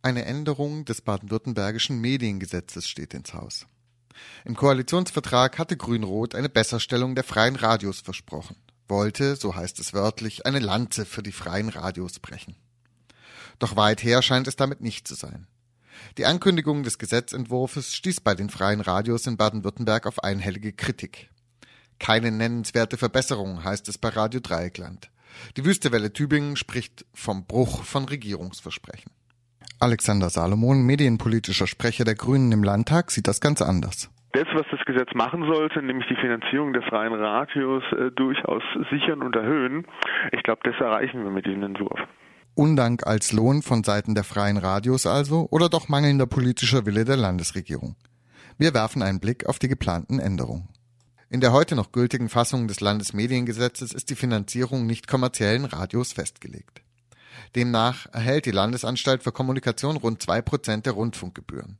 Eine Änderung des baden-württembergischen Mediengesetzes steht ins Haus. Im Koalitionsvertrag hatte Grün-Rot eine Besserstellung der freien Radios versprochen, wollte, so heißt es wörtlich, eine Lanze für die freien Radios brechen. Doch weit her scheint es damit nicht zu sein. Die Ankündigung des Gesetzentwurfs stieß bei den freien Radios in Baden-Württemberg auf einhellige Kritik. Keine nennenswerte Verbesserung, heißt es bei Radio Dreieckland. Die Wüstewelle Tübingen spricht vom Bruch von Regierungsversprechen. Alexander Salomon, medienpolitischer Sprecher der Grünen im Landtag, sieht das ganz anders. Das, was das Gesetz machen sollte, nämlich die Finanzierung der freien Radios äh, durchaus sichern und erhöhen, ich glaube, das erreichen wir mit diesem Entwurf. Undank als Lohn von Seiten der freien Radios also oder doch mangelnder politischer Wille der Landesregierung? Wir werfen einen Blick auf die geplanten Änderungen. In der heute noch gültigen Fassung des Landesmediengesetzes ist die Finanzierung nicht kommerziellen Radios festgelegt. Demnach erhält die Landesanstalt für Kommunikation rund zwei Prozent der Rundfunkgebühren,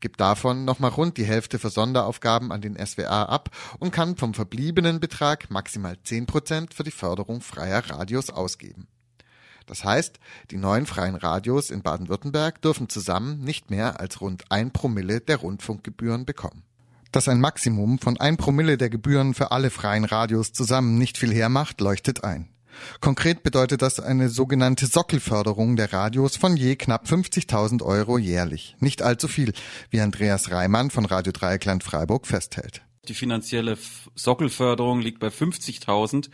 gibt davon nochmal rund die Hälfte für Sonderaufgaben an den SWA ab und kann vom verbliebenen Betrag maximal zehn Prozent für die Förderung freier Radios ausgeben. Das heißt, die neuen freien Radios in Baden-Württemberg dürfen zusammen nicht mehr als rund ein Promille der Rundfunkgebühren bekommen. Dass ein Maximum von ein Promille der Gebühren für alle freien Radios zusammen nicht viel hermacht, leuchtet ein. Konkret bedeutet das eine sogenannte Sockelförderung der Radios von je knapp 50.000 Euro jährlich. Nicht allzu viel, wie Andreas Reimann von Radio Dreieckland Freiburg festhält. Die finanzielle Sockelförderung liegt bei 50.000.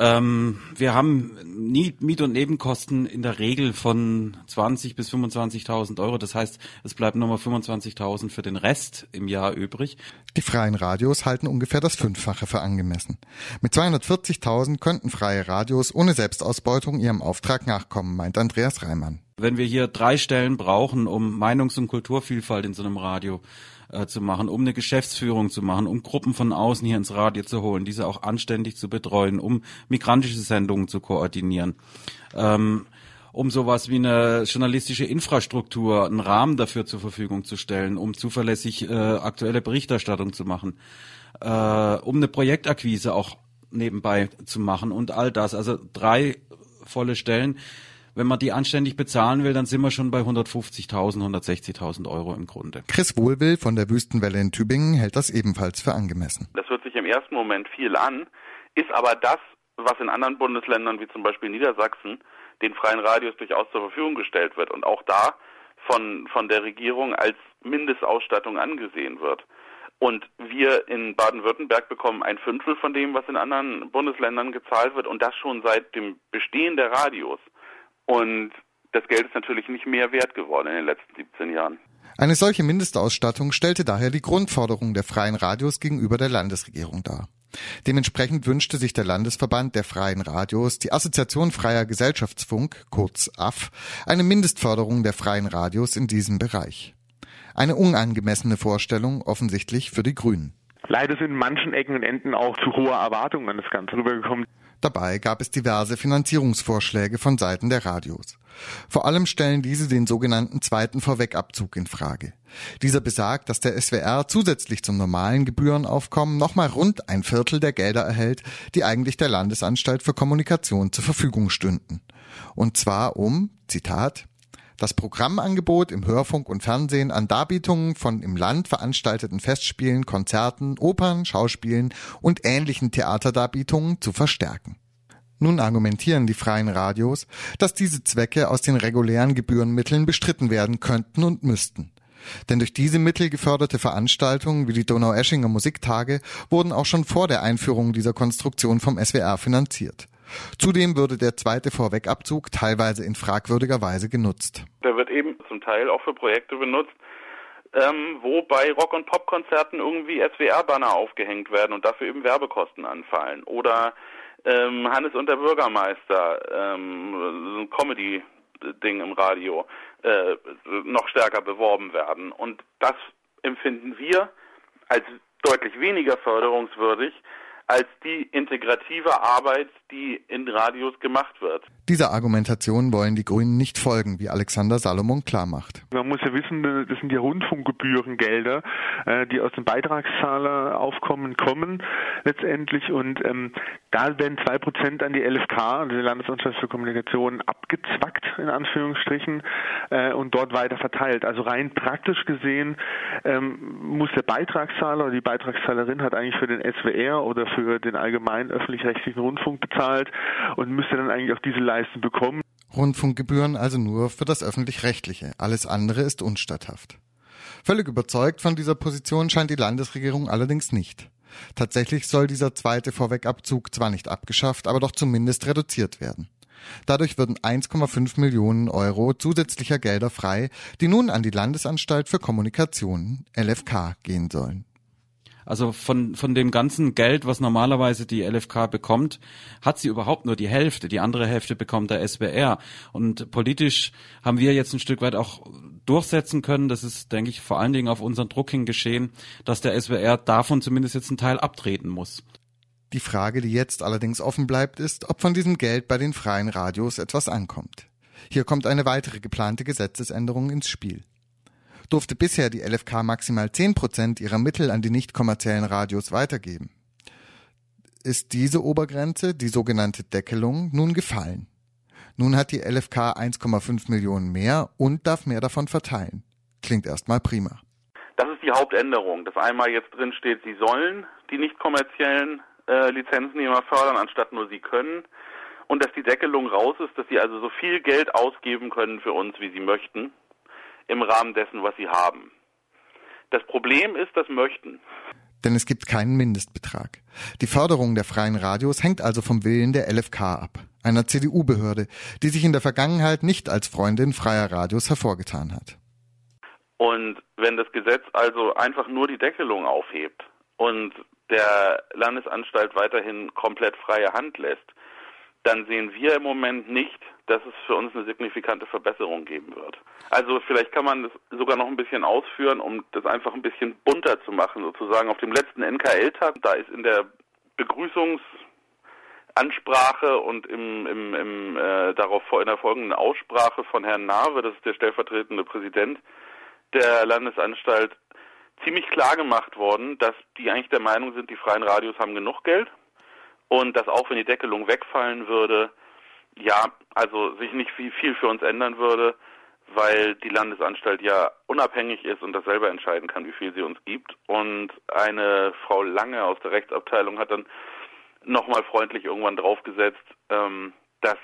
Ähm, wir haben Miet- und Nebenkosten in der Regel von 20 bis 25.000 Euro. Das heißt, es bleiben nochmal 25.000 für den Rest im Jahr übrig. Die freien Radios halten ungefähr das Fünffache für angemessen. Mit 240.000 könnten freie Radios ohne Selbstausbeutung ihrem Auftrag nachkommen, meint Andreas Reimann. Wenn wir hier drei Stellen brauchen, um Meinungs- und Kulturvielfalt in so einem Radio äh, zu machen, um eine Geschäftsführung zu machen, um Gruppen von außen hier ins Radio zu holen, diese auch anständig zu betreuen, um migrantische Sendungen zu koordinieren. Ähm, um sowas wie eine journalistische Infrastruktur, einen Rahmen dafür zur Verfügung zu stellen, um zuverlässig äh, aktuelle Berichterstattung zu machen, äh, um eine Projektakquise auch nebenbei zu machen und all das. Also drei volle Stellen wenn man die anständig bezahlen will, dann sind wir schon bei 150.000, 160.000 Euro im Grunde. Chris Wohlwill von der Wüstenwelle in Tübingen hält das ebenfalls für angemessen. Das hört sich im ersten Moment viel an, ist aber das, was in anderen Bundesländern wie zum Beispiel Niedersachsen den freien Radios durchaus zur Verfügung gestellt wird und auch da von, von der Regierung als Mindestausstattung angesehen wird. Und wir in Baden-Württemberg bekommen ein Fünftel von dem, was in anderen Bundesländern gezahlt wird und das schon seit dem Bestehen der Radios. Und das Geld ist natürlich nicht mehr wert geworden in den letzten 17 Jahren. Eine solche Mindestausstattung stellte daher die Grundforderung der freien Radios gegenüber der Landesregierung dar. Dementsprechend wünschte sich der Landesverband der freien Radios, die Assoziation Freier Gesellschaftsfunk, kurz AF, eine Mindestförderung der freien Radios in diesem Bereich. Eine unangemessene Vorstellung offensichtlich für die Grünen. Leider sind in manchen Ecken und Enden auch zu hohe Erwartungen an das Ganze rübergekommen. Dabei gab es diverse Finanzierungsvorschläge von Seiten der Radios. Vor allem stellen diese den sogenannten zweiten Vorwegabzug in Frage. Dieser besagt, dass der SWR zusätzlich zum normalen Gebührenaufkommen nochmal rund ein Viertel der Gelder erhält, die eigentlich der Landesanstalt für Kommunikation zur Verfügung stünden. Und zwar um, Zitat, das Programmangebot im Hörfunk und Fernsehen an Darbietungen von im Land veranstalteten Festspielen, Konzerten, Opern, Schauspielen und ähnlichen Theaterdarbietungen zu verstärken. Nun argumentieren die freien Radios, dass diese Zwecke aus den regulären Gebührenmitteln bestritten werden könnten und müssten. Denn durch diese Mittel geförderte Veranstaltungen wie die Donaueschinger Musiktage wurden auch schon vor der Einführung dieser Konstruktion vom SWR finanziert. Zudem würde der zweite Vorwegabzug teilweise in fragwürdiger Weise genutzt. Der wird eben zum Teil auch für Projekte benutzt, ähm, wo bei Rock- und Popkonzerten irgendwie SWR-Banner aufgehängt werden und dafür eben Werbekosten anfallen. Oder ähm, Hannes und der Bürgermeister, ähm, ein Comedy-Ding im Radio, äh, noch stärker beworben werden. Und das empfinden wir als deutlich weniger förderungswürdig als die integrative Arbeit, die in Radios gemacht wird. Dieser Argumentation wollen die Grünen nicht folgen, wie Alexander Salomon klarmacht. Man muss ja wissen, das sind ja Rundfunkgebührengelder, äh, die aus dem Beitragszahleraufkommen kommen letztendlich und ähm, Da werden zwei Prozent an die LFK, also die Landesanstalt für Kommunikation, abgezwackt, in Anführungsstrichen, äh, und dort weiter verteilt. Also rein praktisch gesehen ähm, muss der Beitragszahler oder die Beitragszahlerin hat eigentlich für den SWR oder für den allgemeinen öffentlich-rechtlichen Rundfunk bezahlt und müsste dann eigentlich auch diese Leistung bekommen. Rundfunkgebühren also nur für das öffentlich-rechtliche. Alles andere ist unstatthaft. Völlig überzeugt von dieser Position scheint die Landesregierung allerdings nicht. Tatsächlich soll dieser zweite Vorwegabzug zwar nicht abgeschafft, aber doch zumindest reduziert werden. Dadurch würden 1,5 Millionen Euro zusätzlicher Gelder frei, die nun an die Landesanstalt für Kommunikation, LFK, gehen sollen. Also von, von dem ganzen Geld, was normalerweise die LFK bekommt, hat sie überhaupt nur die Hälfte. Die andere Hälfte bekommt der SWR. Und politisch haben wir jetzt ein Stück weit auch durchsetzen können, das ist, denke ich, vor allen Dingen auf unseren Druck hin geschehen, dass der SWR davon zumindest jetzt einen Teil abtreten muss. Die Frage, die jetzt allerdings offen bleibt, ist, ob von diesem Geld bei den freien Radios etwas ankommt. Hier kommt eine weitere geplante Gesetzesänderung ins Spiel durfte bisher die LFK maximal 10 Prozent ihrer Mittel an die nicht kommerziellen Radios weitergeben. Ist diese Obergrenze, die sogenannte Deckelung, nun gefallen? Nun hat die LFK 1,5 Millionen mehr und darf mehr davon verteilen. Klingt erstmal prima. Das ist die Hauptänderung, dass einmal jetzt drin steht, sie sollen die nicht kommerziellen äh, Lizenznehmer fördern, anstatt nur sie können. Und dass die Deckelung raus ist, dass sie also so viel Geld ausgeben können für uns, wie sie möchten im Rahmen dessen, was sie haben. Das Problem ist das Möchten. Denn es gibt keinen Mindestbetrag. Die Förderung der freien Radios hängt also vom Willen der LFK ab, einer CDU-Behörde, die sich in der Vergangenheit nicht als Freundin freier Radios hervorgetan hat. Und wenn das Gesetz also einfach nur die Deckelung aufhebt und der Landesanstalt weiterhin komplett freie Hand lässt, dann sehen wir im Moment nicht, dass es für uns eine signifikante Verbesserung geben wird. Also vielleicht kann man das sogar noch ein bisschen ausführen, um das einfach ein bisschen bunter zu machen, sozusagen. Auf dem letzten NKL-Tag, da ist in der Begrüßungsansprache und im, im, im äh, darauf in der folgenden Aussprache von Herrn Nave, das ist der stellvertretende Präsident der Landesanstalt, ziemlich klar gemacht worden, dass die eigentlich der Meinung sind, die freien Radios haben genug Geld und dass auch wenn die Deckelung wegfallen würde, ja, also sich nicht viel, viel für uns ändern würde, weil die Landesanstalt ja unabhängig ist und das selber entscheiden kann, wie viel sie uns gibt. Und eine Frau Lange aus der Rechtsabteilung hat dann nochmal freundlich irgendwann draufgesetzt, ähm, dass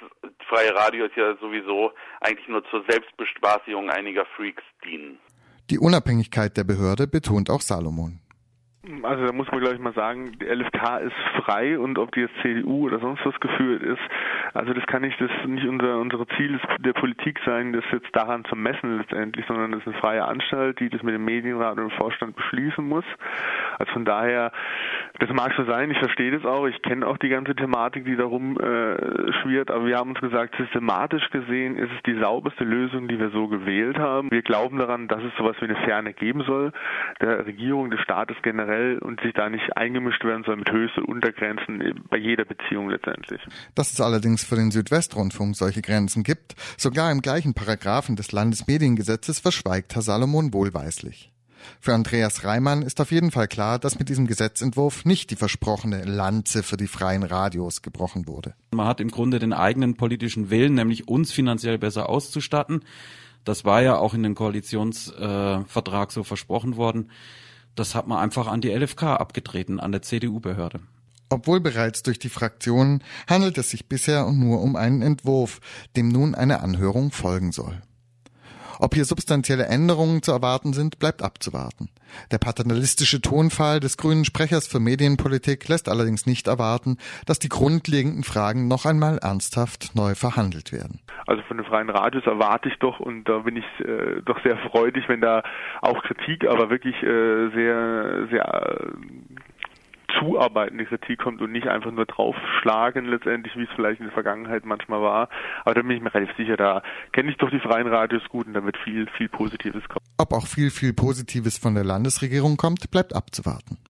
freie Radios ja sowieso eigentlich nur zur Selbstbespaßung einiger Freaks dienen. Die Unabhängigkeit der Behörde betont auch Salomon. Also da muss man glaube ich mal sagen, die LFK ist frei und ob die jetzt CDU oder sonst was geführt ist, also das kann nicht das nicht unser unsere Ziel der Politik sein, das jetzt daran zu messen letztendlich, sondern das ist eine freie Anstalt, die das mit dem Medienrat und dem Vorstand beschließen muss. Also von daher, das mag so sein, ich verstehe das auch, ich kenne auch die ganze Thematik, die darum äh, schwirrt, aber wir haben uns gesagt, systematisch gesehen ist es die sauberste Lösung, die wir so gewählt haben. Wir glauben daran, dass es sowas wie eine Ferne geben soll, der Regierung, des Staates generell und sich da nicht eingemischt werden soll mit Höchst- Untergrenzen bei jeder Beziehung letztendlich. Dass es allerdings für den Südwestrundfunk solche Grenzen gibt, sogar im gleichen Paragraphen des Landesmediengesetzes verschweigt Herr Salomon wohlweislich. Für Andreas Reimann ist auf jeden Fall klar, dass mit diesem Gesetzentwurf nicht die versprochene Lanze für die freien Radios gebrochen wurde. Man hat im Grunde den eigenen politischen Willen, nämlich uns finanziell besser auszustatten. Das war ja auch in dem Koalitionsvertrag äh, so versprochen worden. Das hat man einfach an die LFK abgetreten, an der CDU-Behörde. Obwohl bereits durch die Fraktionen handelt es sich bisher nur um einen Entwurf, dem nun eine Anhörung folgen soll. Ob hier substanzielle Änderungen zu erwarten sind, bleibt abzuwarten. Der paternalistische Tonfall des grünen Sprechers für Medienpolitik lässt allerdings nicht erwarten, dass die grundlegenden Fragen noch einmal ernsthaft neu verhandelt werden. Also von den freien Radios erwarte ich doch und da bin ich äh, doch sehr freudig, wenn da auch Kritik, aber wirklich äh, sehr, sehr äh, zuarbeitende Kritik kommt und nicht einfach nur draufschlagen letztendlich, wie es vielleicht in der Vergangenheit manchmal war. Aber da bin ich mir relativ sicher, da kenne ich doch die freien Radios gut und da wird viel, viel Positives kommen. Ob auch viel, viel Positives von der Landesregierung kommt, bleibt abzuwarten.